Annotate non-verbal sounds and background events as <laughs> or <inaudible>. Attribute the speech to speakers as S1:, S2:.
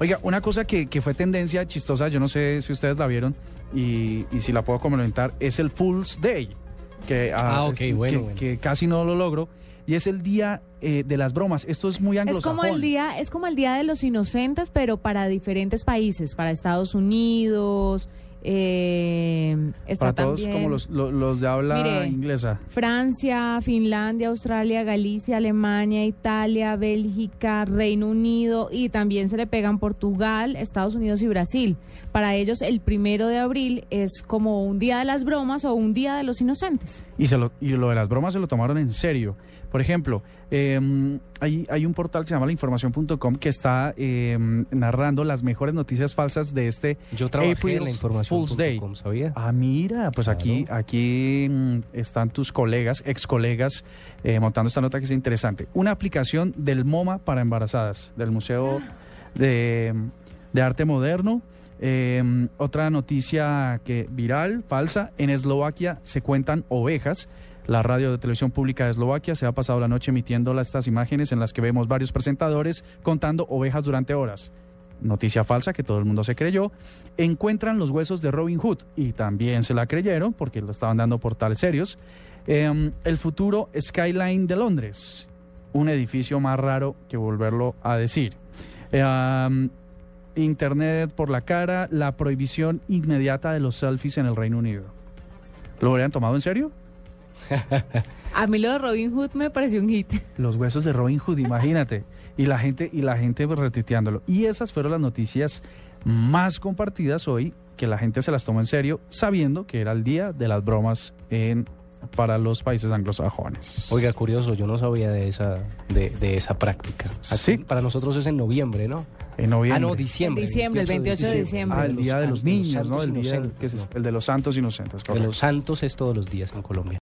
S1: Oiga, una cosa que, que fue tendencia chistosa, yo no sé si ustedes la vieron y, y si la puedo comentar, es el Fool's Day. Que,
S2: Ah, ok,
S1: que-
S2: bueno,
S1: que,
S2: bueno.
S1: que casi no lo logro. Y es el día eh, de las bromas. Esto es muy
S3: Es
S1: anglosajón.
S3: como el día, es como el día de los inocentes, pero para diferentes países, para Estados Unidos, eh, está
S1: Para todos
S3: también
S1: como los, lo- los de habla
S3: Mire,
S1: inglesa.
S3: Francia, Finlandia, Australia, Galicia, Alemania, Italia, Bélgica, Reino Unido y también se le pegan Portugal, Estados Unidos y Brasil. Para ellos el primero de abril es como un día de las bromas o un día de los inocentes.
S1: Y, se lo, y lo de las bromas se lo tomaron en serio. Por ejemplo, eh, hay, hay un portal que se llama lainformación.com que está eh, narrando las mejores noticias falsas de este
S2: Yo trabajé en la información
S1: Fool's Day.
S2: punto com, ¿sabía?
S1: Ah, mira, pues aquí, aquí mm, están tus colegas, ex colegas, eh, montando esta nota que es interesante. Una aplicación del MoMA para embarazadas, del Museo de, de Arte Moderno. Eh, otra noticia que viral, falsa, en Eslovaquia se cuentan ovejas. La radio de televisión pública de Eslovaquia se ha pasado la noche emitiendo estas imágenes en las que vemos varios presentadores contando ovejas durante horas. Noticia falsa que todo el mundo se creyó. Encuentran los huesos de Robin Hood y también se la creyeron porque lo estaban dando portales serios. Em, el futuro Skyline de Londres, un edificio más raro que volverlo a decir. Em, Internet por la cara, la prohibición inmediata de los selfies en el Reino Unido. ¿Lo habrían tomado en serio? <laughs>
S3: A mí lo de Robin Hood me pareció un hit.
S1: Los huesos de Robin Hood, imagínate. <laughs> Y la gente, y la gente retuiteándolo. Y esas fueron las noticias más compartidas hoy, que la gente se las tomó en serio, sabiendo que era el día de las bromas en, para los países anglosajones.
S2: Oiga, curioso, yo no sabía de esa, de, de esa práctica. Aquí,
S1: Sí.
S2: Para nosotros es en noviembre, ¿no?
S1: en noviembre.
S2: Ah, no, diciembre.
S3: En diciembre, el 28 de diciembre.
S1: Ah, el día de los
S2: santos
S1: niños, ¿no? El día
S2: inocentes,
S1: que es
S2: ¿no?
S1: el de los santos inocentes.
S2: De
S1: correcto.
S2: los santos es todos los días en Colombia.